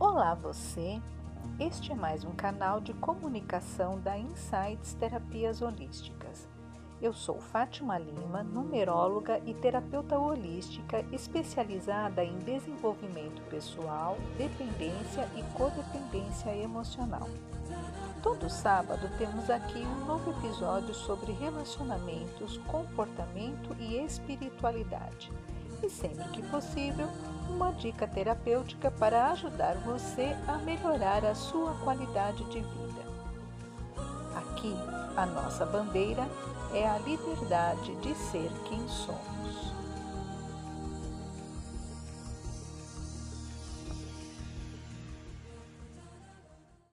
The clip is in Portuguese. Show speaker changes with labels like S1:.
S1: Olá você! Este é mais um canal de comunicação da Insights Terapias Holísticas. Eu sou Fátima Lima, numeróloga e terapeuta holística especializada em desenvolvimento pessoal, dependência e codependência emocional. Todo sábado temos aqui um novo episódio sobre relacionamentos, comportamento e espiritualidade. E sempre que possível, uma dica terapêutica para ajudar você a melhorar a sua qualidade de vida. Aqui, a nossa bandeira é a liberdade de ser quem somos.